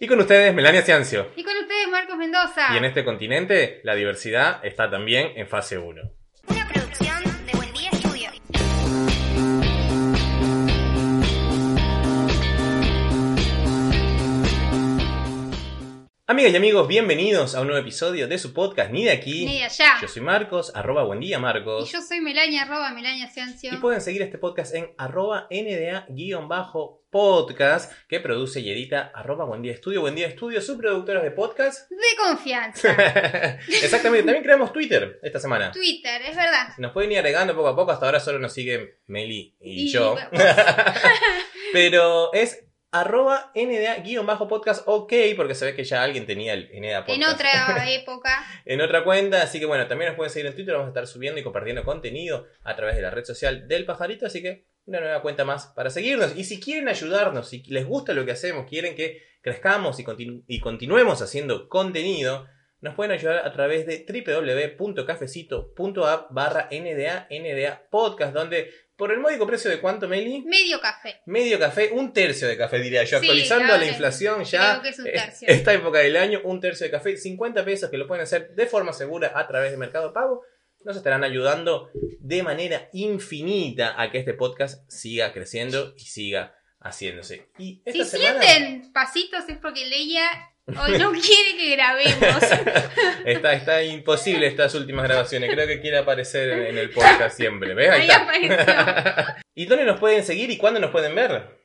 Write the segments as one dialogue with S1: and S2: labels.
S1: Y con ustedes, Melania Ciancio.
S2: Y con ustedes, Marcos Mendoza.
S1: Y en este continente, la diversidad está también en fase 1. Amigas y amigos, bienvenidos a un nuevo episodio de su podcast Ni de aquí.
S2: Ni de allá.
S1: Yo soy Marcos, arroba buen día
S2: Y
S1: Marcos.
S2: yo soy Melania, arroba Melania Ciancio.
S1: Y pueden seguir este podcast en arroba NDA-podcast que produce y edita arroba buen día estudio. Buen día estudio, subproductoras de podcast.
S2: De confianza.
S1: Exactamente, también creamos Twitter esta semana.
S2: Twitter, es verdad.
S1: Nos pueden ir agregando poco a poco, hasta ahora solo nos siguen Meli y,
S2: Y
S1: yo. Pero es arroba NDA-podcast ok, porque se ve que ya alguien tenía el NDA podcast
S2: En otra época.
S1: en otra cuenta. Así que bueno, también nos pueden seguir en Twitter. Vamos a estar subiendo y compartiendo contenido a través de la red social del pajarito. Así que una nueva cuenta más para seguirnos. Y si quieren ayudarnos, si les gusta lo que hacemos, quieren que crezcamos y, continu- y continuemos haciendo contenido, nos pueden ayudar a través de www.cafecito.app barra NDA, NDA Podcast, donde por el módico precio de cuánto, Meli?
S2: Medio café.
S1: Medio café, un tercio de café diría yo,
S2: Sí,
S1: actualizando
S2: la
S1: a la inflación ya.
S2: creo que es un tercio.
S1: esta época del año, un tercio de café, 50 pesos que lo pueden hacer de forma segura a través de Mercado Pago. Nos estarán ayudando de manera infinita a que este podcast siga creciendo y siga haciéndose. Y esta
S2: Si
S1: semana
S2: sienten pasitos es porque Leia hoy no quiere que grabemos.
S1: está, está imposible estas últimas grabaciones. Creo que quiere aparecer en, el podcast siempre. ¿Ves? Ahí
S2: Ahí apareció.
S1: ¿Y dónde nos pueden seguir y cuándo nos pueden ver?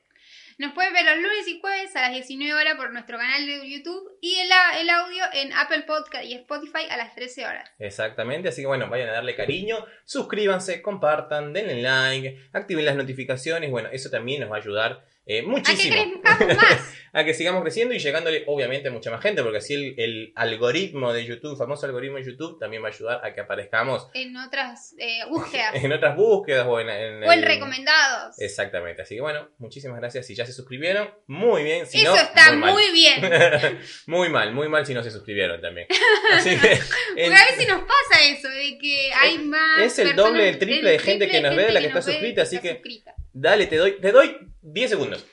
S2: Nos pueden ver los lunes y jueves a las 19 horas por nuestro canal de YouTube y el, el audio en Apple Podcast y Spotify a las 13 horas.
S1: Exactamente, así que bueno, vayan a darle cariño, suscríbanse, compartan, denle like, activen las notificaciones, bueno, eso también nos va a ayudar eh,
S2: A que
S1: muchísimo
S2: crezcamos más.
S1: a que sigamos creciendo y llegándole obviamente a mucha más gente, porque así el, el algoritmo de YouTube, famoso algoritmo de YouTube, también va a ayudar a que aparezcamos
S2: en otras eh, búsquedas
S1: en otras búsquedas o en, en
S2: o en
S1: el-
S2: recomendados.
S1: Exactamente, así que bueno, muchísimas gracias si ya se suscribieron, muy bien, si
S2: Eso
S1: no,
S2: está
S1: muy,
S2: bien.
S1: muy mal, muy mal si no se suscribieron también. Así que, en-
S2: a veces nos pasa eso, de que hay más.
S1: es el
S2: personas-
S1: doble, el triple de gente que nos ve de la que está suscrita, así que-
S2: suscrita.
S1: Dale, te doy, te doy 10 segundos.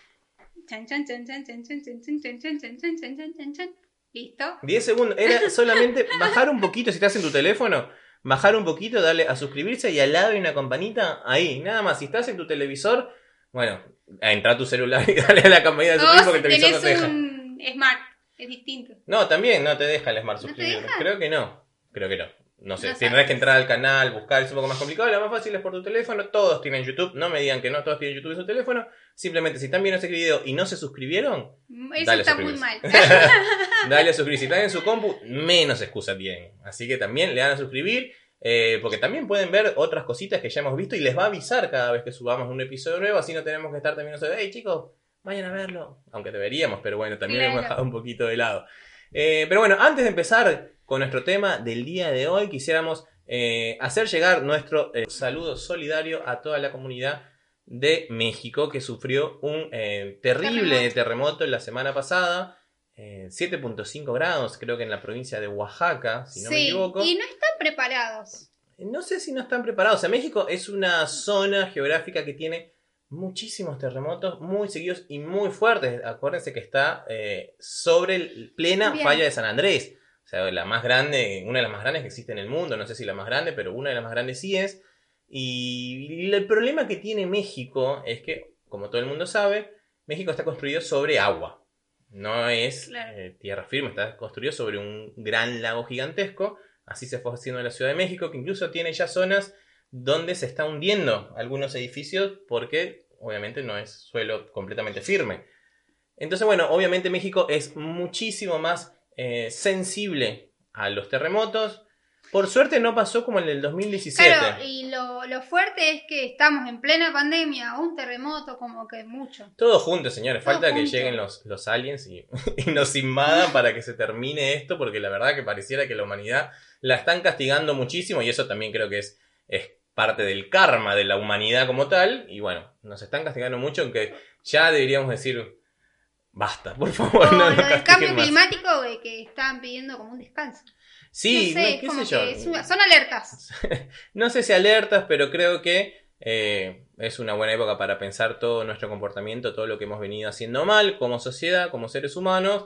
S2: Listo.
S1: 10 segundos. Era solamente bajar un poquito, si estás en tu teléfono, bajar un poquito, darle a suscribirse y al lado hay una campanita ahí. Nada más, si estás en tu televisor, bueno, entra a tu celular y dale a la campanita de suscribir porque el televisor no te deja.
S2: un smart, es distinto.
S1: No, también no te deja el smart suscribir. Creo que no. Creo que no. No sé,
S2: No
S1: tendrás
S2: sabes.
S1: que entrar al canal, buscar, es un poco más complicado. Lo más fácil es por tu teléfono. Todos tienen YouTube. No me digan que no, todos tienen YouTube en su teléfono. Simplemente, si están viendo este video y no se suscribieron,
S2: Eso
S1: Dale
S2: está muy mal.
S1: Dale a suscribir. Si están en su compu, menos excusa tienen. Así que también le dan a suscribir. eh, porque también pueden ver otras cositas que ya hemos visto y les va a avisar cada vez que subamos un episodio nuevo. Así no tenemos que estar también nosotros, hey chicos, vayan a verlo. Aunque deberíamos, pero bueno, también lo hemos dejado un poquito de lado. Eh, pero bueno, antes de empezar con nuestro tema del día de hoy, quisiéramos eh, hacer llegar nuestro eh, saludo solidario a toda la comunidad de México que sufrió un eh, terrible
S2: Terremoto.
S1: terremoto la semana pasada. eh, 7.5 grados, creo que en la provincia de Oaxaca, si no me equivoco.
S2: y no están preparados.
S1: No sé si no están preparados. O sea, México es una zona geográfica que tiene muchísimos terremotos muy seguidos y muy fuertes. Acuérdense que está sobre el- plena
S2: Bien.
S1: falla de San Andrés. O sea, la más grande, una de las más grandes que existe en el mundo. No sé si la más grande, pero una de las más grandes sí es. Y el problema que tiene México es que, como todo el mundo sabe, México está construido sobre agua. No es
S2: Claro.
S1: eh, tierra firme, está construido sobre un gran lago gigantesco. Así se fue haciendo en la Ciudad de México, que incluso tiene ya zonas donde se está hundiendo algunos edificios porque obviamente no es suelo completamente firme. Entonces, bueno, obviamente México es muchísimo más eh, sensible a los terremotos. Por suerte no pasó como en el 2017.
S2: Claro, y lo, lo fuerte es que estamos en plena pandemia, un terremoto, como que mucho.
S1: Todos juntos, señores.
S2: Todo
S1: Falta que
S2: junto.
S1: lleguen los, los aliens y, y nos invadan para que se termine esto, porque la verdad que pareciera que la humanidad la están castigando muchísimo y eso también creo que es, es parte del karma de la humanidad como tal. Y bueno, nos están castigando mucho, aunque ya deberíamos decir, basta, por favor. No castiguen
S2: cambio
S1: más".
S2: climático de que estaban pidiendo como un descanso.
S1: Sí,
S2: no
S1: no,
S2: sé,
S1: qué sé yo.
S2: una- son alertas.
S1: No sé si alertas, pero creo que eh, es una buena época para pensar todo nuestro comportamiento, todo lo que hemos venido haciendo mal como sociedad, como seres humanos,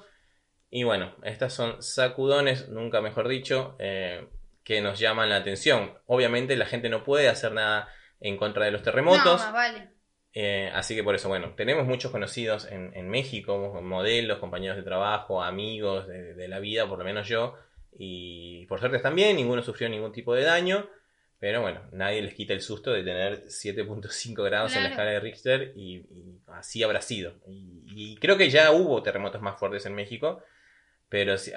S1: Y bueno, estas son sacudones, nunca mejor dicho, eh, que nos llaman la atención. Obviamente la gente no puede hacer nada en contra de los
S2: No,
S1: terremotos.
S2: más vale.
S1: Eh, así que por eso, bueno, tenemos muchos conocidos en, en México, modelos, compañeros de trabajo, amigos de, de la vida, por lo menos yo. Y por suerte están bien, ninguno sufrió ningún tipo de daño. Pero bueno, nadie les quita el susto de tener 7.5 grados en la escala de Richter y, y así habrá sido. Y, y creo que ya hubo terremotos más fuertes en México. Pero si-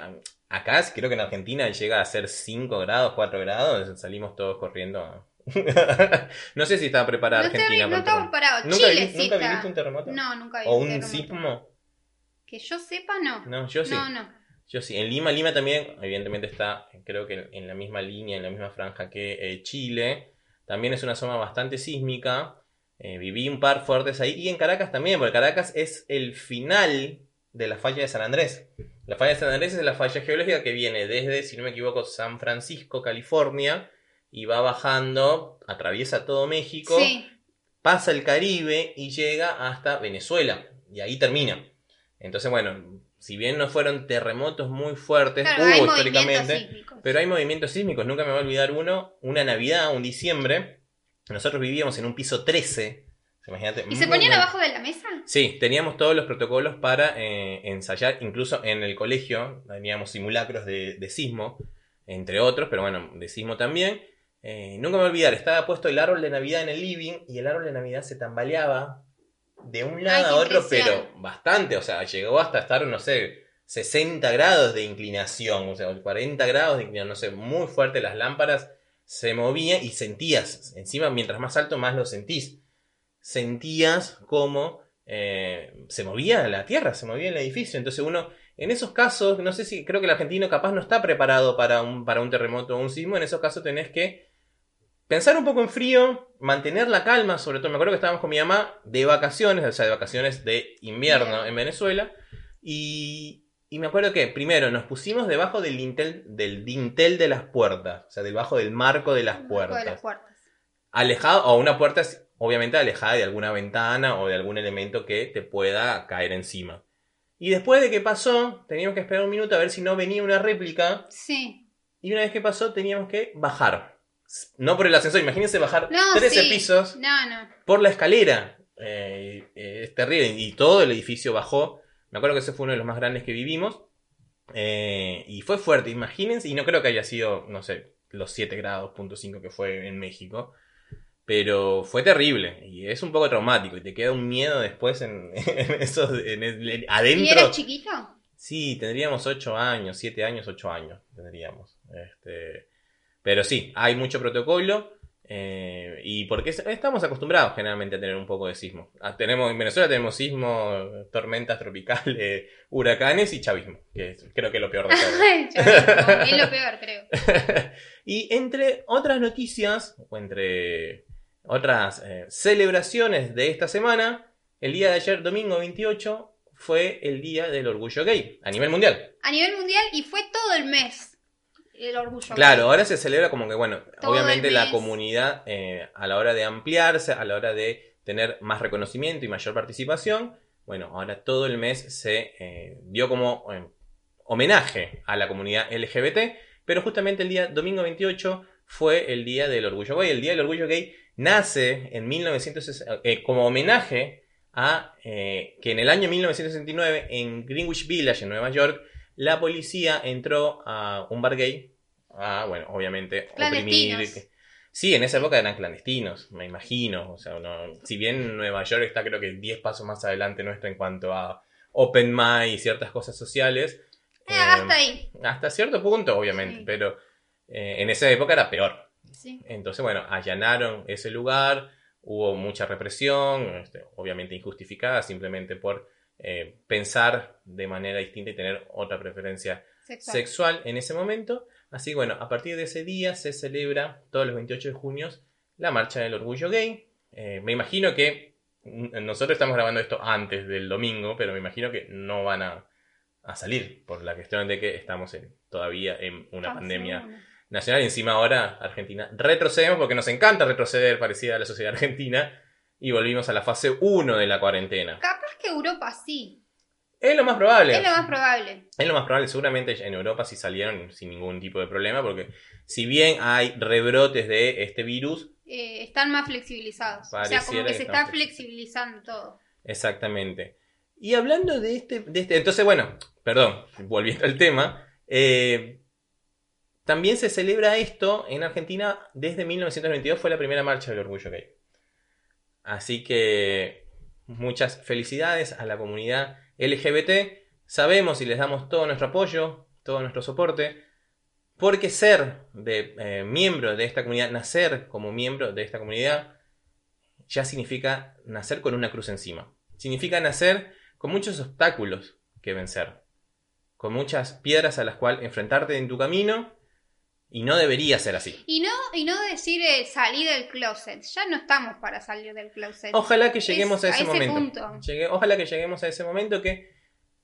S1: acá creo que en Argentina llega a ser 5 grados, 4 grados, salimos todos corriendo. no sé si estaba preparada
S2: No,
S1: Argentina
S2: no
S1: terremoto.
S2: parados.
S1: ¿Nunca,
S2: Chile
S1: vi-
S2: sí
S1: nunca
S2: está.
S1: viviste un terremoto?
S2: No, nunca vi
S1: ¿O
S2: un
S1: sismo?
S2: Que yo sepa, no.
S1: No, yo sí.
S2: No, no.
S1: Yo sí. En Lima, Lima también, evidentemente está, creo que en la misma línea, en la misma franja que eh, Chile. También es una zona bastante sísmica. Eh, viví un par fuertes ahí. Y en Caracas también, porque Caracas es el final de la falla de San Andrés. La falla de San Andrés es la falla geológica que viene desde, si no me equivoco, San Francisco, California, y va bajando, atraviesa todo México,
S2: Sí.
S1: pasa el Caribe y llega hasta Venezuela. Y ahí termina. Entonces, bueno, si bien no fueron terremotos muy fuertes,
S2: Claro,
S1: hubo históricamente, pero hay movimientos sísmicos. Nunca me voy a olvidar uno, una Navidad, un diciembre. Nosotros vivíamos en un piso 13. Imagínate.
S2: ¿Y se ponían
S1: mal.
S2: abajo de la mesa?
S1: Sí, teníamos todos los protocolos para eh, ensayar, incluso en el colegio teníamos simulacros de, de sismo, entre otros, pero bueno, de sismo también. Eh, nunca me voy a olvidar, estaba puesto el árbol de Navidad en el living y el árbol de Navidad se tambaleaba de un lado
S2: Ay,
S1: a otro, pero bastante, o sea, llegó hasta estar, no sé, 60 grados de inclinación, o sea, 40 grados de inclinación, no sé, muy fuerte, las lámparas se movían y sentías, encima mientras más alto más lo sentís sentías como eh, se movía la tierra, se movía el edificio. Entonces uno, en esos casos, no sé si creo que el argentino capaz no está preparado para un, para un terremoto o un sismo, en esos casos tenés que pensar un poco en frío, mantener la calma, sobre todo me acuerdo que estábamos con mi mamá de vacaciones, o sea, de vacaciones de invierno
S2: Bien.
S1: en Venezuela, y, y me acuerdo que primero nos pusimos debajo del dintel, del dintel de las puertas, o sea, debajo del marco de las puertas
S2: de las puertas.
S1: alejado, o una puerta obviamente alejada de alguna ventana o de algún elemento que te pueda caer encima. Y después de que pasó, teníamos que esperar un minuto a ver si no venía una réplica.
S2: Sí.
S1: Y una vez que pasó, teníamos que bajar. No por el ascensor, imagínense bajar
S2: No,
S1: 13
S2: sí.
S1: pisos
S2: No, no.
S1: por la escalera. Eh, eh, es terrible. Y todo el edificio bajó. Me acuerdo que ese fue uno de los más grandes que vivimos. Eh, y fue fuerte, imagínense. Y no creo que haya sido, no sé, los 7 grados, punto 5 que fue en México. Pero fue terrible. Y es un poco traumático. Y te queda un miedo después en, en esos. en en-
S2: ¿Y
S1: adentro.
S2: eras chiquito?
S1: Sí, tendríamos 8 años, 7 años, 8 años tendríamos. Este, pero sí, hay mucho protocolo. eh, y porque es- estamos acostumbrados generalmente a tener un poco de sismo. Ah, tenemos, en Venezuela tenemos sismo, tormentas tropicales, huracanes y chavismo, que es- creo que es lo peor de todo.
S2: Es lo peor, creo.
S1: y entre otras noticias, o entre otras eh, celebraciones de esta semana, el día de ayer, domingo 28, fue el día del orgullo gay a nivel mundial.
S2: A nivel mundial y fue todo el mes el orgullo.
S1: Claro, ahora se celebra como que, bueno,
S2: Todo
S1: obviamente la comunidad eh, a la hora de ampliarse, a la hora de tener más reconocimiento y mayor participación, bueno, ahora todo el mes se eh, dio como eh, homenaje a la comunidad LGBT, pero justamente el día domingo 28 fue el día del orgullo gay. El día del orgullo gay nace en 1960, eh, como homenaje a eh, que en el año 1969 en Greenwich Village, en Nueva York, la policía entró a un bar gay a, bueno, obviamente, oprimir. Sí, en esa época eran clandestinos, me imagino. O sea, uno- si bien Nueva York está creo que 10 pasos más adelante nuestro en cuanto a Open Mind y ciertas cosas sociales.
S2: Eh,
S1: eh,
S2: hasta ahí.
S1: hasta cierto punto, obviamente,
S2: Sí.
S1: pero eh, en esa época era peor.
S2: Sí.
S1: Entonces, bueno, allanaron ese lugar, hubo mucha represión, este, obviamente injustificada, simplemente por eh, pensar de manera distinta y tener otra preferencia
S2: Sexual.
S1: sexual en ese momento. Así que bueno, a partir de ese día se celebra todos los 28 de junio la marcha del orgullo gay. Eh, me imagino que nosotros estamos grabando esto antes del domingo, pero me imagino que no van a, a salir por la cuestión de que estamos en- todavía en una pandemia nacional y encima ahora Argentina retrocedemos porque nos encanta retroceder parecida a la sociedad argentina y volvimos a la fase 1 de la cuarentena.
S2: Capaz que Europa sí.
S1: Es lo más probable.
S2: Es lo más probable.
S1: Es lo más probable, seguramente en Europa sí salieron sin ningún tipo de problema, porque si bien hay rebrotes de este virus,
S2: Eh, están más flexibilizados. o sea, como que,
S1: que
S2: se está flexibilizando todo.
S1: exactamente. Y hablando de este, de este entonces bueno, perdón, volviendo al tema, eh, también se celebra esto en Argentina desde 1992, fue la primera marcha del orgullo gay. Así que muchas felicidades a la comunidad LGBT. Sabemos y les damos todo nuestro apoyo, todo nuestro soporte, porque ser de, eh, miembro de esta comunidad, nacer como miembro de esta comunidad, ya significa nacer con una cruz encima. Significa nacer con muchos obstáculos que vencer, con muchas piedras a las cuales enfrentarte en tu camino, y no debería ser así.
S2: Y no, y no decir eh, salir del closet. Ya no estamos para salir del closet.
S1: Ojalá que lleguemos
S2: Es
S1: a ese,
S2: a ese
S1: momento.
S2: punto.
S1: Llegue- ojalá que lleguemos a ese momento que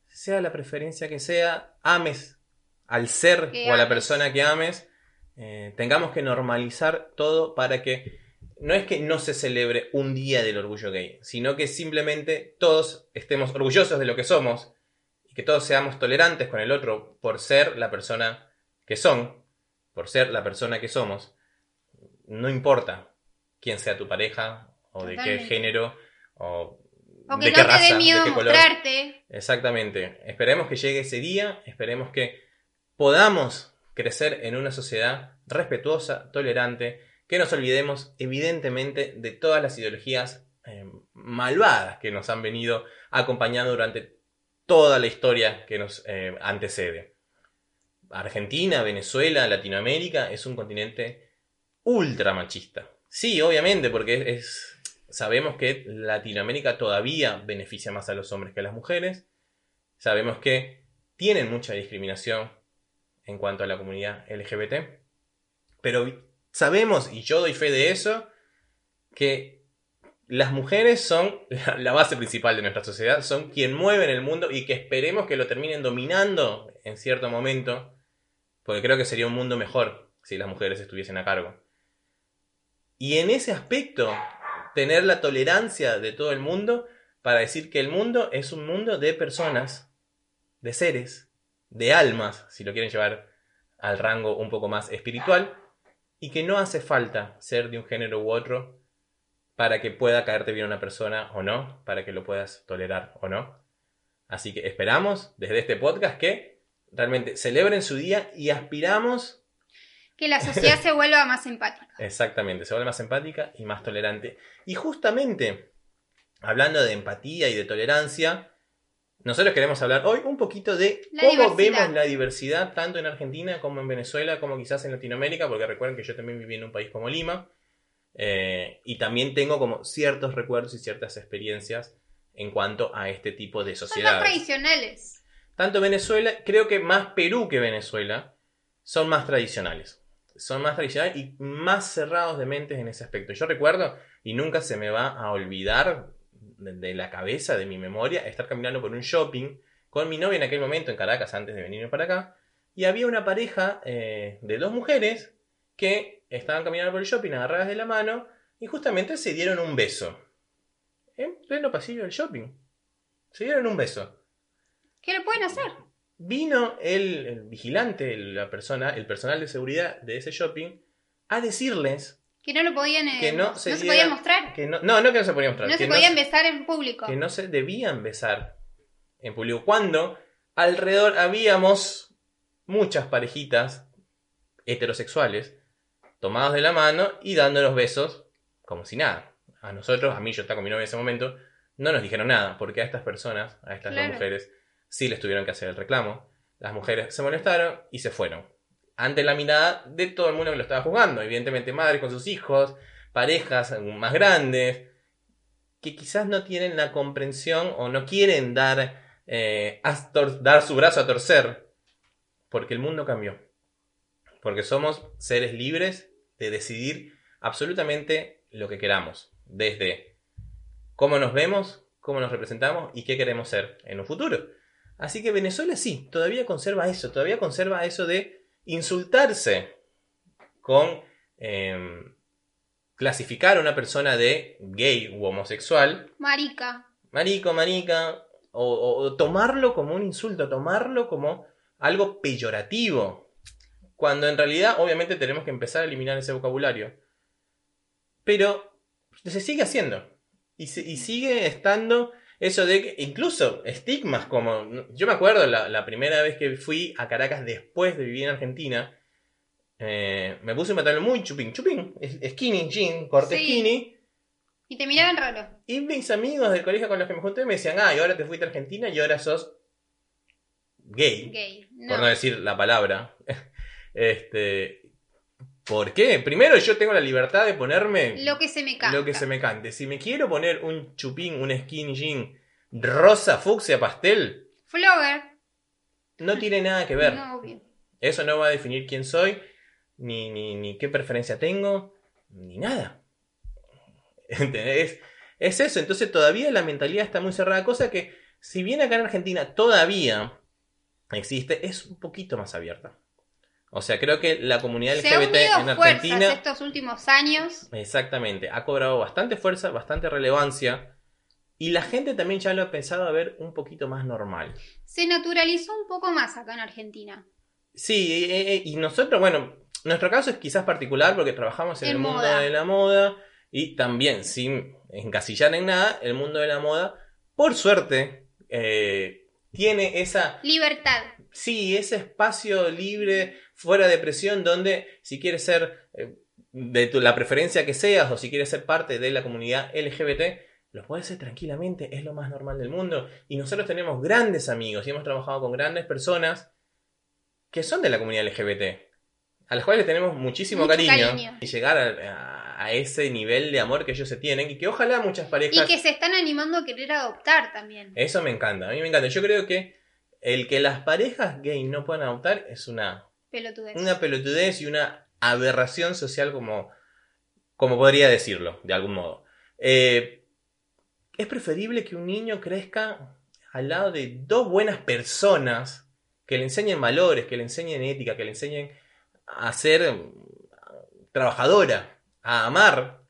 S1: sea la preferencia que sea, ames al ser
S2: Que
S1: o a la
S2: ames.
S1: persona que ames, eh, tengamos que normalizar todo para que no es que no se celebre un día del orgullo gay, sino que simplemente todos estemos orgullosos de lo que somos y que todos seamos tolerantes con el otro por ser la persona que son, por ser la persona que somos. No importa quién sea tu pareja o de qué género o,
S2: O
S1: de
S2: que
S1: qué
S2: no te
S1: raza,
S2: dé miedo
S1: de qué color.
S2: mostrarte.
S1: Exactamente. Esperemos que llegue ese día, esperemos que podamos crecer en una sociedad respetuosa, tolerante, que nos olvidemos evidentemente de todas las ideologías eh, malvadas que nos han venido acompañando durante toda la historia que nos eh, antecede. Argentina, Venezuela, Latinoamérica es un continente ultra machista. Sí, obviamente, porque es, sabemos que Latinoamérica todavía beneficia más a los hombres que a las mujeres. Sabemos que tienen mucha discriminación en cuanto a la comunidad LGBT. Pero sabemos, y yo doy fe de eso, que las mujeres son la, base principal de nuestra sociedad, son quien mueven el mundo y que esperemos que lo terminen dominando en cierto momento, porque creo que sería un mundo mejor si las mujeres estuviesen a cargo. Y en ese aspecto, tener la tolerancia de todo el mundo para decir que el mundo es un mundo de personas, de seres, de almas, si lo quieren llevar al rango un poco más espiritual, y que no hace falta ser de un género u otro para que pueda caerte bien una persona o no, para que lo puedas tolerar o no. Así que esperamos desde este podcast que realmente celebren su día y aspiramos
S2: Que la sociedad se vuelva más empática.
S1: Exactamente, se vuelve más empática y más tolerante. Y justamente, hablando de empatía y de tolerancia, nosotros queremos hablar hoy un poquito de
S2: La
S1: cómo
S2: diversidad.
S1: vemos la diversidad tanto en Argentina como en Venezuela, como quizás en Latinoamérica, porque recuerden que yo también viví en un país como Lima, eh, y también tengo como ciertos recuerdos y ciertas experiencias en cuanto a este tipo de
S2: Son más
S1: sociedades.
S2: tradicionales.
S1: Tanto Venezuela, creo que más Perú que Venezuela, son más tradicionales. Son más tradicionales y más cerrados de mentes en ese aspecto. Yo recuerdo, y nunca se me va a olvidar de, la cabeza, de mi memoria, estar caminando por un shopping con mi novia en aquel momento en Caracas, antes de venirme para acá, y había una pareja eh, de dos mujeres que estaban caminando por el shopping agarradas de la mano y justamente se dieron un beso. En pleno pasillo del shopping. Se dieron un beso.
S2: ¿Qué le pueden hacer?
S1: Vino el, el vigilante, el- la persona, el personal de seguridad de ese shopping, a decirles
S2: Que no lo podían. eh,
S1: que no
S2: no
S1: se, diera-
S2: podían mostrar.
S1: Que no, no, no que no se podían mostrar.
S2: No
S1: que
S2: se podían besar en público.
S1: que no se debían besar en público. Cuando alrededor habíamos muchas parejitas heterosexuales tomados de la mano y dándonos besos como si nada. A nosotros, a mí yo estaba con mi novia en ese momento, no nos dijeron nada, porque a estas personas, a estas
S2: Claro.
S1: dos mujeres, sí les tuvieron que hacer el reclamo. Las mujeres se molestaron y se fueron. Ante la mirada de todo el mundo que lo estaba jugando. Evidentemente, madres con sus hijos, parejas más grandes, que quizás no tienen la comprensión o no quieren dar, eh, dar su brazo a torcer, porque el mundo cambió. Porque somos seres libres de decidir absolutamente lo que queramos, desde cómo nos vemos, cómo nos representamos y qué queremos ser en un futuro. Así que Venezuela sí, todavía conserva eso, todavía conserva eso de insultarse con eh, clasificar a una persona de gay u homosexual
S2: Marica.
S1: marico, marica, o, tomarlo como un insulto, tomarlo como algo peyorativo. Cuando en realidad, obviamente, tenemos que empezar a eliminar ese vocabulario. Pero se sigue haciendo. Y, se- y sigue estando eso de que, incluso estigmas como. Yo me acuerdo la, la primera vez que fui a Caracas después de vivir en Argentina. eh, me puse un pantalón muy chupín, chupín, skinny jean, corte
S2: Sí.
S1: skinny.
S2: Y te miraban raro.
S1: Y mis amigos del colegio con los que me junté me decían, ah, y ahora te fuiste a Argentina y ahora sos gay.
S2: Gay. No.
S1: Por no decir la palabra. este. ¿Por qué? Primero yo tengo la libertad de ponerme
S2: Lo que se me canta.
S1: lo que se me cante. Si me quiero poner un chupín, un skinny jean rosa, fucsia, pastel,
S2: Flogger.
S1: no tiene nada que ver.
S2: No, obvio.
S1: Eso no va a definir quién soy, ni, ni, ni qué preferencia tengo, ni nada. ¿Entendés? Es eso, entonces todavía la mentalidad está muy cerrada, cosa que si bien acá en Argentina todavía existe, es un poquito más abierta. O sea, creo que la comunidad
S2: Se ha
S1: LGBT
S2: unido
S1: en
S2: fuerzas
S1: Argentina...
S2: estos últimos años.
S1: Exactamente, ha cobrado bastante fuerza, bastante relevancia, y la gente también ya lo ha pensado a ver un poquito más normal.
S2: Se naturalizó un poco más acá en Argentina.
S1: Sí, eh, eh, y nosotros, bueno, nuestro caso es quizás particular porque trabajamos en,
S2: En
S1: el mundo de la moda y también, sin encasillar en nada, el mundo de la moda, por suerte, eh, tiene esa,
S2: Libertad.
S1: Sí, ese espacio libre, fuera de presión, donde si quieres ser eh, de tu- la preferencia que seas o si quieres ser parte de la comunidad LGBT, lo puedes hacer tranquilamente, es lo más normal del mundo. Y nosotros tenemos grandes amigos y hemos trabajado con grandes personas que son de la comunidad LGBT, a las cuales tenemos muchísimo cariño,
S2: cariño.
S1: y llegar a, a- a ese nivel de amor que ellos se tienen y que ojalá muchas parejas...
S2: Y que se están animando a querer adoptar también.
S1: Eso me encanta, a mí me encanta. Yo creo que el que las parejas gay no puedan adoptar es una
S2: Pelotudez.
S1: una pelotudez y una aberración social como, como podría decirlo, de algún modo. Eh, es preferible que un niño crezca al lado de dos buenas personas que le enseñen valores, que le enseñen ética, que le enseñen a ser mm, trabajadora, a amar,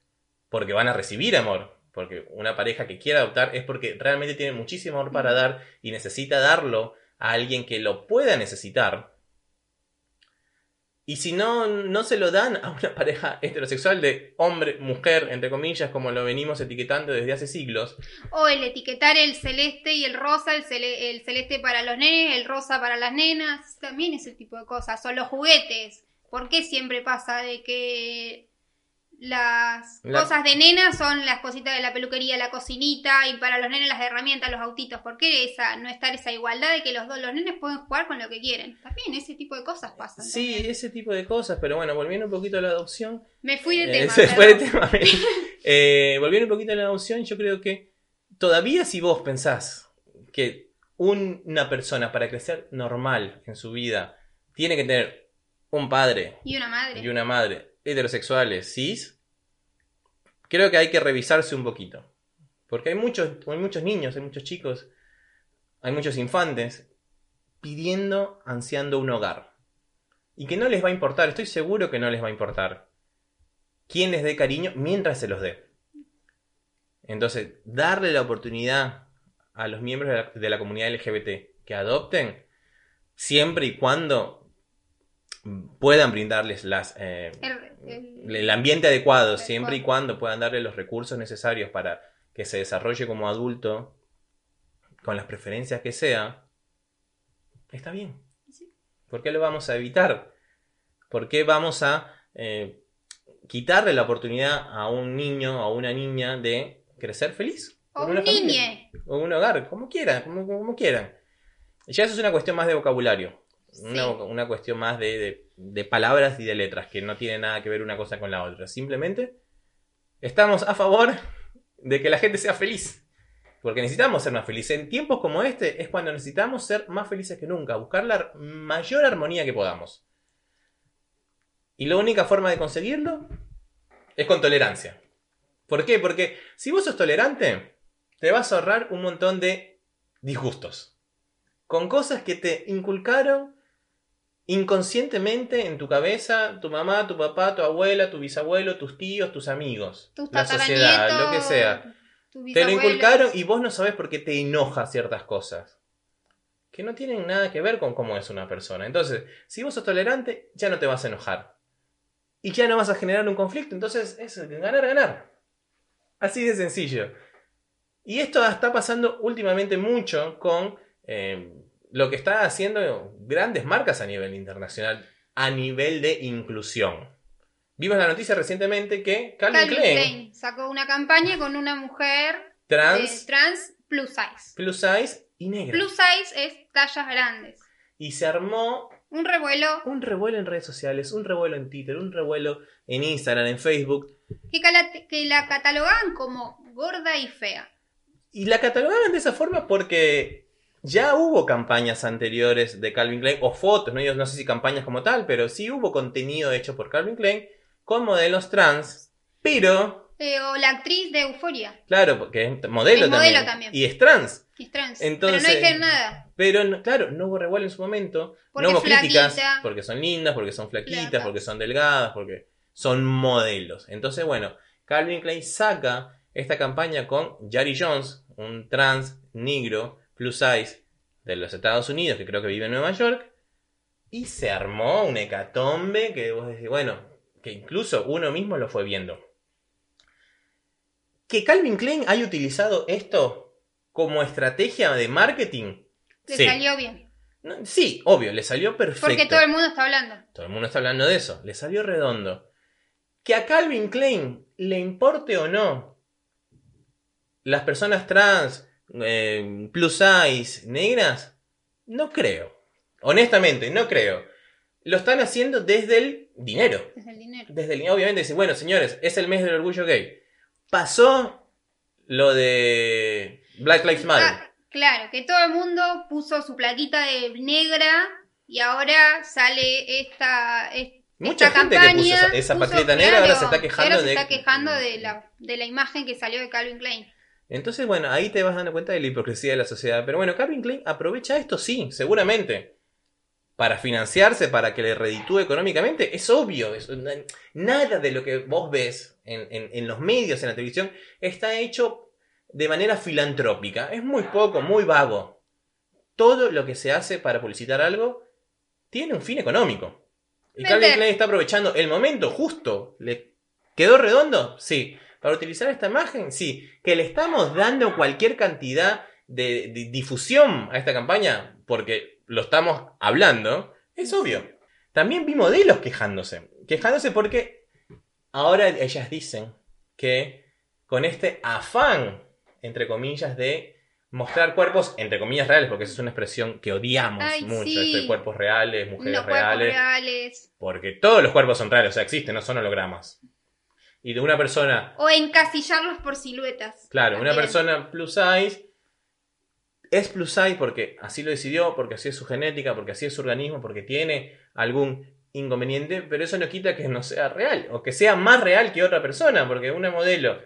S1: porque van a recibir amor. Porque una pareja que quiera adoptar es porque realmente tiene muchísimo amor para dar y necesita darlo a alguien que lo pueda necesitar. Y si no, no se lo dan a una pareja heterosexual de hombre, mujer, entre comillas, como lo venimos etiquetando desde hace siglos,
S2: O el etiquetar el celeste y el rosa, el, cele- el celeste para los nenes, el rosa para las nenas, también ese tipo de cosas. O los juguetes. ¿Por qué siempre pasa de que las
S1: La-
S2: cosas de nenas son las cositas de la peluquería, la cocinita y para los nenes las herramientas, los autitos? ¿Por qué esa, no estar esa igualdad de que los dos los nenes pueden jugar con lo que quieren? También ese tipo de cosas pasan.
S1: sí,
S2: también.
S1: ese tipo de cosas, pero bueno, volviendo un poquito a la adopción,
S2: Me fui de
S1: Eh,
S2: tema.
S1: se fue de
S2: perdón.
S1: tema. Eh, volviendo un poquito a la adopción, yo creo que todavía si vos pensás que un- una persona para crecer normal en su vida tiene que tener un padre
S2: Y una madre.
S1: y una madre heterosexuales, cis, creo que hay que revisarse un poquito. Porque hay muchos, hay muchos niños, hay muchos chicos, hay muchos infantes pidiendo, ansiando un hogar. Y que no les va a importar, estoy seguro que no les va a importar quién les dé cariño mientras se los dé. Entonces, darle la oportunidad a los miembros de la, de la comunidad LGBT que adopten, siempre y cuando puedan brindarles las, eh,
S2: El- el-
S1: el ambiente adecuado, siempre y cuando puedan darle los recursos necesarios para que se desarrolle como adulto con las preferencias que sea, está bien.
S2: Sí.
S1: ¿Por qué lo vamos a evitar? ¿Por qué vamos a eh, quitarle la oportunidad a un niño o a una niña de crecer feliz?
S2: O un niñe.
S1: o un hogar, como quieran, como, como quieran. Ya eso es una cuestión más de vocabulario, una, una cuestión más de, de- de palabras y de letras, que no tiene nada que ver una cosa con la otra. Simplemente estamos a favor de que la gente sea feliz. Porque necesitamos ser más felices. En tiempos como este es cuando necesitamos ser más felices que nunca, buscar la mayor armonía que podamos. Y la única forma de conseguirlo es con tolerancia. ¿Por qué? Porque si vos sos tolerante, te vas a ahorrar un montón de disgustos. Con cosas que te inculcaron inconscientemente en tu cabeza, tu mamá, tu papá, tu abuela, tu bisabuelo, tus tíos, tus amigos,
S2: Tus
S1: la sociedad, lo que sea. Te lo inculcaron y vos no sabés por qué te enoja ciertas cosas. Que no tienen nada que ver con cómo es una persona. Entonces, si vos sos tolerante, ya no te vas a enojar. Y ya no vas a generar un conflicto. Entonces, es ganar, ganar. Así de sencillo. Y esto está pasando últimamente mucho con eh, lo que está haciendo grandes marcas a nivel internacional, a nivel de inclusión. Vimos la noticia recientemente que Calvin,
S2: Calvin
S1: Klein,
S2: Klein sacó una campaña con una mujer
S1: trans,
S2: eh, trans plus size.
S1: plus size y negra.
S2: Plus size es tallas grandes.
S1: Y se armó
S2: Un revuelo
S1: un revuelo en redes sociales, un revuelo en Twitter, un revuelo en Instagram, en Facebook.
S2: que, que la catalogaban como gorda y fea.
S1: Y la catalogaban de esa forma porque ya hubo campañas anteriores de Calvin Klein, o fotos, no, Yo no sé si campañas como tal, pero sí hubo contenido hecho por Calvin Klein con modelos trans, pero,
S2: Eh, o la actriz de Euforia.
S1: claro, porque es modelo,
S2: Es modelo
S1: también,
S2: también.
S1: y es trans.
S2: Es trans.
S1: Entonces-
S2: pero no dijeron nada.
S1: Pero no- claro, no hubo revuelo en su momento,
S2: Porque
S1: no hubo críticas, porque son lindas, porque son flaquitas,
S2: Flaca.
S1: porque son delgadas, porque son modelos. Entonces, bueno, Calvin Klein saca esta campaña con Jari Jones, un trans negro plus size de los Estados Unidos, que creo que vive en Nueva York, y se armó un hecatombe que vos decís, bueno, que incluso uno mismo lo fue viendo. Que Calvin Klein haya utilizado esto como estrategia de marketing.
S2: Le
S1: sí.
S2: salió bien.
S1: No, sí, obvio, le salió perfecto.
S2: Porque todo el mundo está hablando.
S1: Todo el mundo está hablando de eso. Le salió redondo. Que a Calvin Klein le importe o no las personas trans, eh, plus size, negras, no creo. Honestamente, no creo. Lo están haciendo desde el dinero.
S2: Es el dinero.
S1: Desde el obviamente dice, bueno, señores, es el mes del orgullo gay. Pasó lo de Black Lives Matter.
S2: Ah, claro, que todo el mundo puso su plaquita de negra y ahora sale esta, es-
S1: Mucha
S2: esta
S1: gente que puso esa, esa
S2: puso,
S1: negra ahora se está quejando de
S2: quejando de la, de la imagen que salió de Calvin Klein.
S1: Entonces, bueno, ahí te vas dando cuenta de la hipocresía de la sociedad. Pero bueno, Calvin Klein aprovecha esto, sí, seguramente. Para financiarse, para que le reditúe económicamente, es obvio. es- nada de lo que vos ves en, en- en los medios, en la televisión, está hecho de manera filantrópica. Es muy poco, muy vago. Todo lo que se hace para publicitar algo tiene un fin económico. Y. Calvin Klein está aprovechando el momento justo. ¿Le quedó redondo? Sí. Para utilizar esta imagen, sí. Que le estamos dando cualquier cantidad de, de difusión a esta campaña porque lo estamos hablando, es obvio. También vi modelos quejándose. Quejándose porque ahora ellas dicen que con este afán, entre comillas, de mostrar cuerpos, entre comillas, reales, porque esa es una expresión que odiamos
S2: Ay,
S1: mucho,
S2: sí.
S1: esto de cuerpos reales, mujeres
S2: Los
S1: reales.
S2: reales.
S1: Porque todos los cuerpos son reales, o sea, existen, no son hologramas. Y de una persona,
S2: O encasillarlos por siluetas.
S1: claro, una persona plus size es plus size porque así lo decidió, porque así es su genética, porque así es su organismo, porque tiene algún inconveniente, pero eso no quita que no sea real, o que sea más real que otra persona, porque una modelo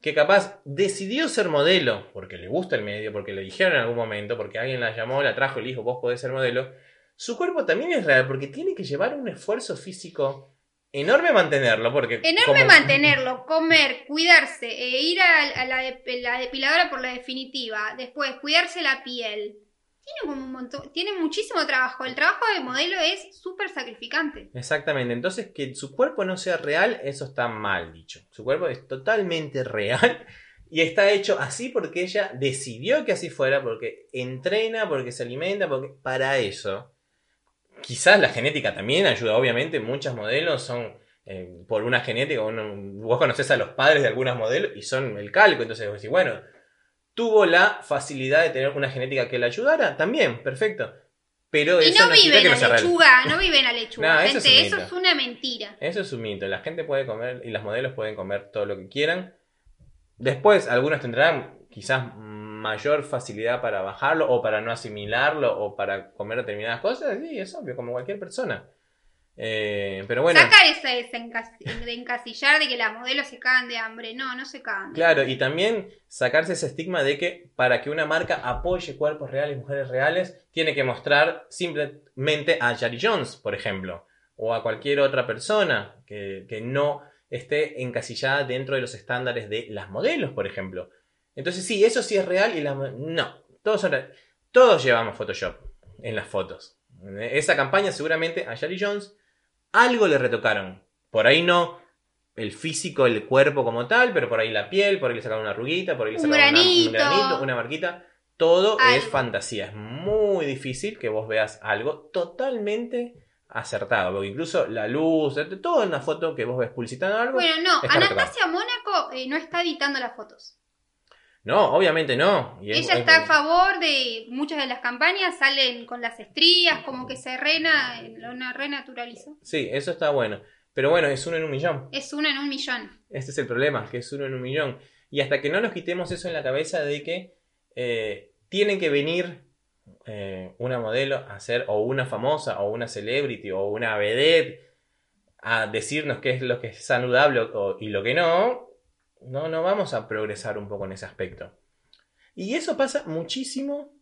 S1: que capaz decidió ser modelo porque le gusta el medio, porque le dijeron en algún momento, porque alguien la llamó, la trajo y le dijo, vos podés ser modelo, su cuerpo también es real porque tiene que llevar un esfuerzo físico enorme mantenerlo, porque...
S2: Enorme
S1: como-
S2: mantenerlo, comer, cuidarse, e ir a, a la, de- la depiladora por la definitiva, después cuidarse la piel. Tiene como un montón, tiene muchísimo trabajo. El trabajo de modelo es súper sacrificante.
S1: Exactamente, entonces que su cuerpo no sea real, eso está mal dicho. Su cuerpo es totalmente real y está hecho así porque ella decidió que así fuera, porque entrena, porque se alimenta, porque para eso. Quizás la genética también ayuda, obviamente, muchas modelos son eh, por una genética, uno- vos conocés a los padres de algunas modelos y son el calco, entonces vos decís, bueno, tuvo la facilidad de tener una genética que la ayudara, también, perfecto. Pero
S2: Y
S1: eso
S2: no
S1: no, que no
S2: a
S1: sea real.
S2: lechuga, no viven a lechuga.
S1: No, eso es
S2: gente, eso es una mentira.
S1: Eso es un mito. La gente puede comer y las modelos pueden comer todo lo que quieran. Después, algunos tendrán quizás mayor facilidad para bajarlo o para no asimilarlo o para comer determinadas cosas. Sí, es obvio, como cualquier persona. Eh, pero bueno,
S2: esa encas- de encasillar de que las modelos se cagan de hambre. No, no se cagan.
S1: claro, y también sacarse ese estigma de que para que una marca apoye cuerpos reales, mujeres reales, tiene que mostrar simplemente a Jari Jones, por ejemplo, o a cualquier otra persona que, que no esté encasillada dentro de los estándares de las modelos, por ejemplo. Entonces sí, eso sí es real y la... No, todos son real. Todos llevamos Photoshop en las fotos. Esa campaña seguramente a Shari Jones algo le retocaron. Por ahí no el físico, el cuerpo como tal, pero por ahí la piel, por ahí le sacaron una arruguita, por ahí le
S2: Un
S1: sacaron una-
S2: granito.
S1: un granito, una marquita. Todo es fantasía. Es muy difícil que vos veas algo totalmente acertado. Porque incluso la luz, todo en la foto que vos ves publicitando algo.
S2: Bueno, no. Anastasia Mónaco eh, no está editando las fotos.
S1: No, obviamente no. Y
S2: Ella
S1: es-
S2: está a favor de muchas de las campañas, salen con las estrías, como que se rena, una renaturalizó.
S1: Sí, eso está bueno. Pero bueno, es uno en un millón.
S2: Es una en un millón.
S1: Este es el problema, que es uno en un millón. Y hasta que no nos quitemos eso en la cabeza de que eh, tiene que venir eh, una modelo a ser o una famosa o una celebrity o una vedette a decirnos qué es lo que es saludable o- y lo que no, no, no vamos a progresar un poco en ese aspecto. Y eso pasa muchísimo,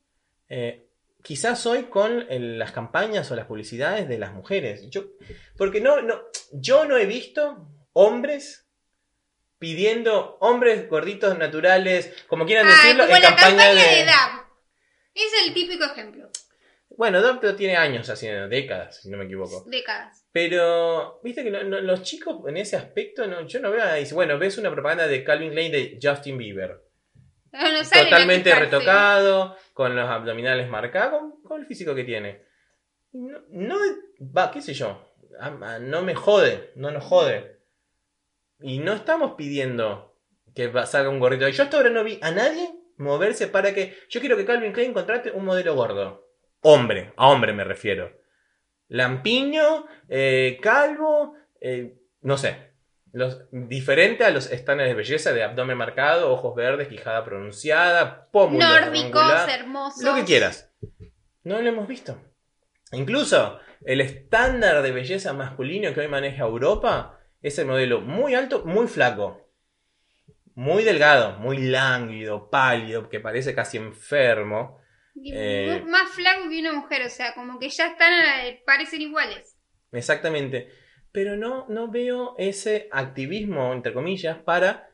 S1: eh, quizás hoy con el- las campañas o las publicidades de las mujeres. Yo, porque no, no, yo no he visto hombres pidiendo hombres gorditos naturales, como quieran
S2: Ah,
S1: decirlo,
S2: como
S1: en
S2: la
S1: campaña,
S2: campaña
S1: de...
S2: de DAP. Es el típico ejemplo.
S1: Bueno, Doctor tiene años haciendo, décadas, si no me equivoco.
S2: Décadas.
S1: Pero, viste que no- no- los chicos en ese aspecto, no, yo no veo ahí. Bueno, ves una propaganda de Calvin Klein de Justin Bieber.
S2: No, a
S1: Totalmente retocado, con los abdominales marcados, con, con el físico que tiene. No, va, qué sé yo, a- a- no me jode, no nos jode. Y no estamos pidiendo que salga un gordito. Yo hasta ahora no vi a nadie moverse para que. Yo quiero que Calvin Klein contrate un modelo gordo. Hombre, a hombre me refiero. Lampiño, eh, calvo, eh, no sé. Los, diferente a los estándares de belleza de abdomen marcado, ojos verdes, quijada pronunciada, pómulo
S2: Nórdicos, hermosos.
S1: lo que quieras. No lo hemos visto. Incluso el estándar de belleza masculino que hoy maneja Europa es el modelo muy alto, muy flaco. Muy delgado, muy lánguido, pálido, que parece casi enfermo. Eh,
S2: Más flaco que una mujer, o sea, como que ya están, eh, parecen iguales.
S1: Exactamente. Pero no, no veo ese activismo, entre comillas, para,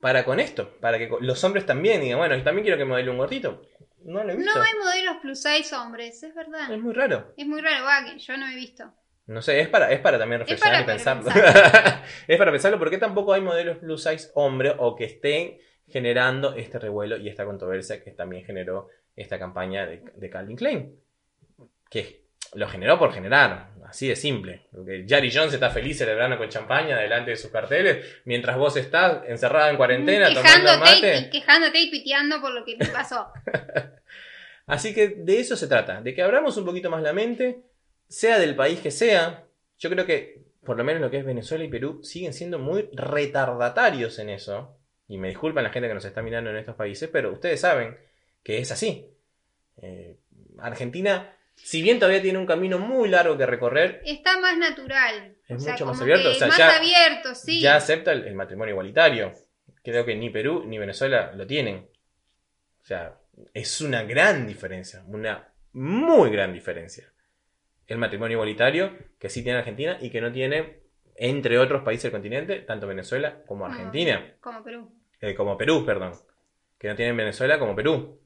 S1: para con esto. Para que los hombres también digan, bueno, y también quiero que modele un gordito. No lo he visto.
S2: No hay modelos plus size hombres, es verdad.
S1: Es muy raro.
S2: Es muy raro, va, que yo no he visto.
S1: No sé, es para, es para también reflexionar y pensarlo.
S2: pensar.
S1: es para pensarlo porque tampoco hay modelos plus size hombre o que estén generando este revuelo y esta controversia que también generó esta campaña de, de Calvin Klein. Que lo generó por generar, así de simple. Porque Jerry Jones está feliz celebrando con champaña delante de sus carteles, mientras vos estás encerrada en cuarentena tomando mate.
S2: y, quejándote y piteando por lo que te pasó.
S1: Así que de eso se trata, de que abramos un poquito más la mente, sea del país que sea. Yo creo que, por lo menos lo que es Venezuela y Perú, siguen siendo muy retardatarios en eso. Y me disculpan la gente que nos está mirando en estos países, pero ustedes saben que es así. Eh, Argentina, si bien todavía tiene un camino muy largo que recorrer,
S2: Está más natural.
S1: Es
S2: o sea,
S1: mucho más abierto,
S2: que
S1: o sea,
S2: más
S1: ya-
S2: abierto, sí.
S1: ya acepta el, el matrimonio igualitario. Creo que ni Perú ni Venezuela lo tienen. O sea, es una gran diferencia, una muy gran diferencia. El matrimonio igualitario que sí tiene Argentina y que no tiene, entre otros países del continente, tanto Venezuela como Argentina,
S2: Como Perú.
S1: eh, como Perú, perdón, que no tienen Venezuela como Perú.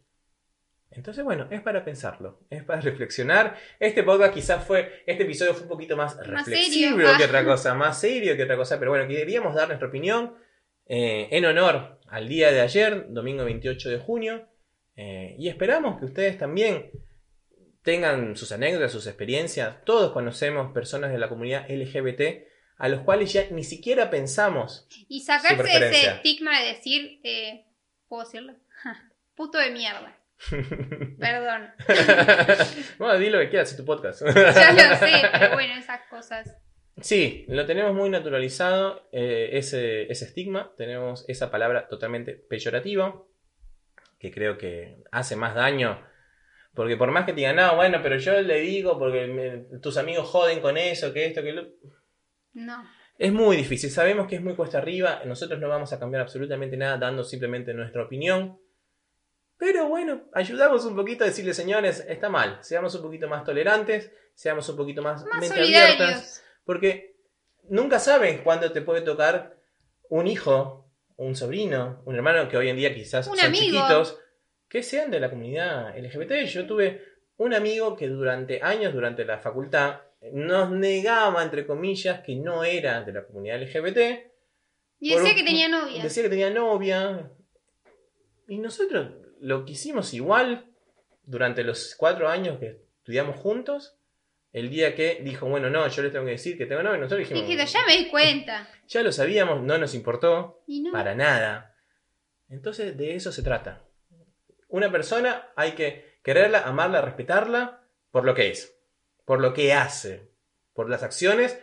S1: Entonces, bueno, es para pensarlo, es para reflexionar. Este podcast quizás fue, este episodio fue un poquito más,
S2: Más
S1: reflexivo
S2: serio.
S1: que otra cosa, más serio que otra cosa, pero bueno, queríamos dar nuestra opinión eh, en honor al día de ayer, domingo 28 de junio, eh, y esperamos que ustedes también tengan sus anécdotas, sus experiencias. Todos conocemos personas de la comunidad LGBT a los cuales ya ni siquiera pensamos.
S2: Y sacarse ese estigma de decir, eh, ¿puedo decirlo? Puto de mierda. Perdón.
S1: bueno, di lo que quieras, es tu podcast.
S2: Ya lo sé, pero bueno, esas cosas.
S1: Sí, lo tenemos muy naturalizado, eh, ese, ese estigma, tenemos esa palabra totalmente peyorativa, que creo que hace más daño, porque por más que te digan, no, bueno, pero yo le digo porque me- tus amigos joden con eso, que esto, que lo...
S2: No.
S1: Es muy difícil, sabemos que es muy cuesta arriba, nosotros no vamos a cambiar absolutamente nada dando simplemente nuestra opinión, pero bueno, ayudamos un poquito a decirle, señores, está mal, seamos un poquito más tolerantes, seamos un poquito más,
S2: Más
S1: mente abiertas. Porque nunca sabes cuándo te puede tocar un hijo un sobrino, un hermano que hoy en día quizás
S2: Un
S1: son
S2: amigo.
S1: chiquitos, que sean de la comunidad LGBT. Yo tuve un amigo que durante años, durante la facultad, nos negaba, entre comillas, que no era de la comunidad LGBT.
S2: Y decía
S1: un-
S2: que tenía novia.
S1: Decía que tenía novia. Y nosotros lo quisimos igual durante los cuatro años que estudiamos juntos. El día que dijo, bueno, no, yo les tengo que decir que tengo novia, nosotros dijimos,
S2: ya me di cuenta.
S1: ya lo sabíamos, no nos importó,
S2: no.
S1: para nada. Entonces, de eso se trata. Una persona hay que quererla, amarla, respetarla por lo que es, por lo que hace, por las acciones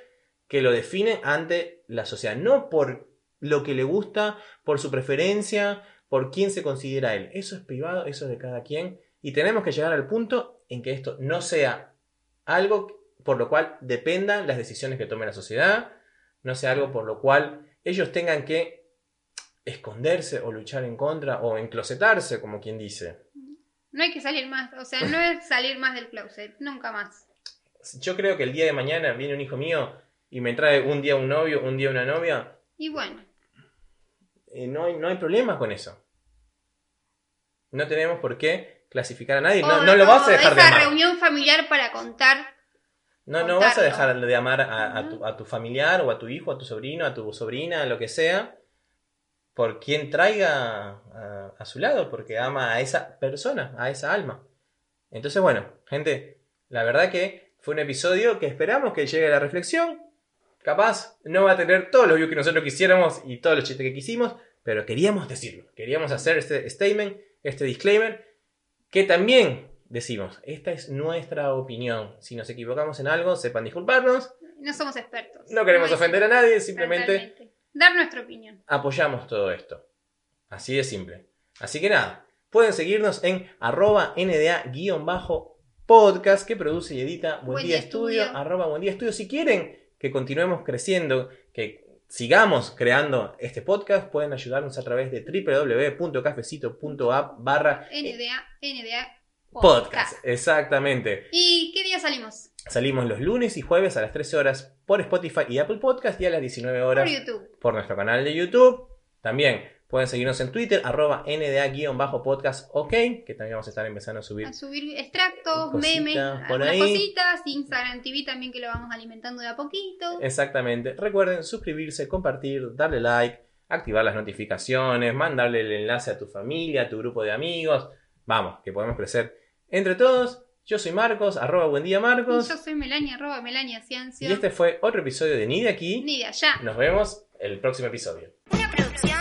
S1: que lo definen ante la sociedad, no por lo que le gusta, por su preferencia, por quién se considera él. Eso es privado, eso es de cada quien. Y tenemos que llegar al punto en que esto no sea algo por lo cual dependan las decisiones que tome la sociedad, no sea algo por lo cual ellos tengan que esconderse o luchar en contra o enclosetarse, como quien dice.
S2: No hay que salir más. O sea, no es salir más del closet. Nunca más.
S1: Yo creo que el día de mañana viene un hijo mío y me trae un día un novio, un día una novia,
S2: Y bueno.
S1: eh, no, hay, no hay problema con eso. No tenemos por qué clasificar a nadie. No,
S2: O-
S1: no lo vas a dejar de
S2: esa
S1: amar.
S2: reunión familiar para contar.
S1: No, no vas a dejar de amar a, a tu, a tu familiar o a tu hijo, a tu sobrino, a tu sobrina, lo que sea, por quien traiga a, a su lado, porque ama a esa persona, a esa alma. Entonces, bueno, gente, la verdad que fue un episodio que esperamos que llegue a la reflexión. Capaz no va a tener todos los views que nosotros quisiéramos y todos los chistes que quisimos, pero queríamos decirlo. Queríamos hacer este statement, este disclaimer, que también decimos, esta es nuestra opinión. Si nos equivocamos en algo, sepan disculparnos.
S2: No somos expertos.
S1: No queremos ofender a nadie, simplemente
S2: Totalmente. Dar nuestra opinión.
S1: apoyamos todo esto. Así de simple. Así que nada, pueden seguirnos en arroba nda-podcast que produce y edita Buen, Día Estudio,
S2: Estudio.
S1: arroba Buen Día Estudio. Si quieren que continuemos creciendo, que sigamos creando este podcast, pueden ayudarnos a través de www.cafecito.app barra
S2: NDA, NDA
S1: podcast. Exactamente.
S2: ¿Y qué día salimos?
S1: Salimos los lunes y jueves a las 13 horas por Spotify y Apple Podcast y a las 19
S2: Por
S1: horas
S2: YouTube.
S1: por nuestro canal de YouTube. También pueden seguirnos en Twitter, arroba NDA-podcast OK, que también vamos a estar empezando a subir.
S2: A subir extractos,
S1: Cositas
S2: memes,
S1: por ahí.
S2: cositas. Instagram TV también que lo vamos alimentando de a poquito.
S1: Exactamente. Recuerden suscribirse, compartir, darle like, activar las notificaciones, mandarle el enlace a tu familia, a tu grupo de amigos. Vamos, que podemos crecer entre todos. Yo soy Marcos, arroba buen día
S2: Y
S1: Marcos.
S2: yo soy Melania, arroba Melania Ciancio.
S1: Y este fue otro episodio de Ni de aquí.
S2: Ni de allá.
S1: Nos vemos el próximo episodio.
S3: Una producción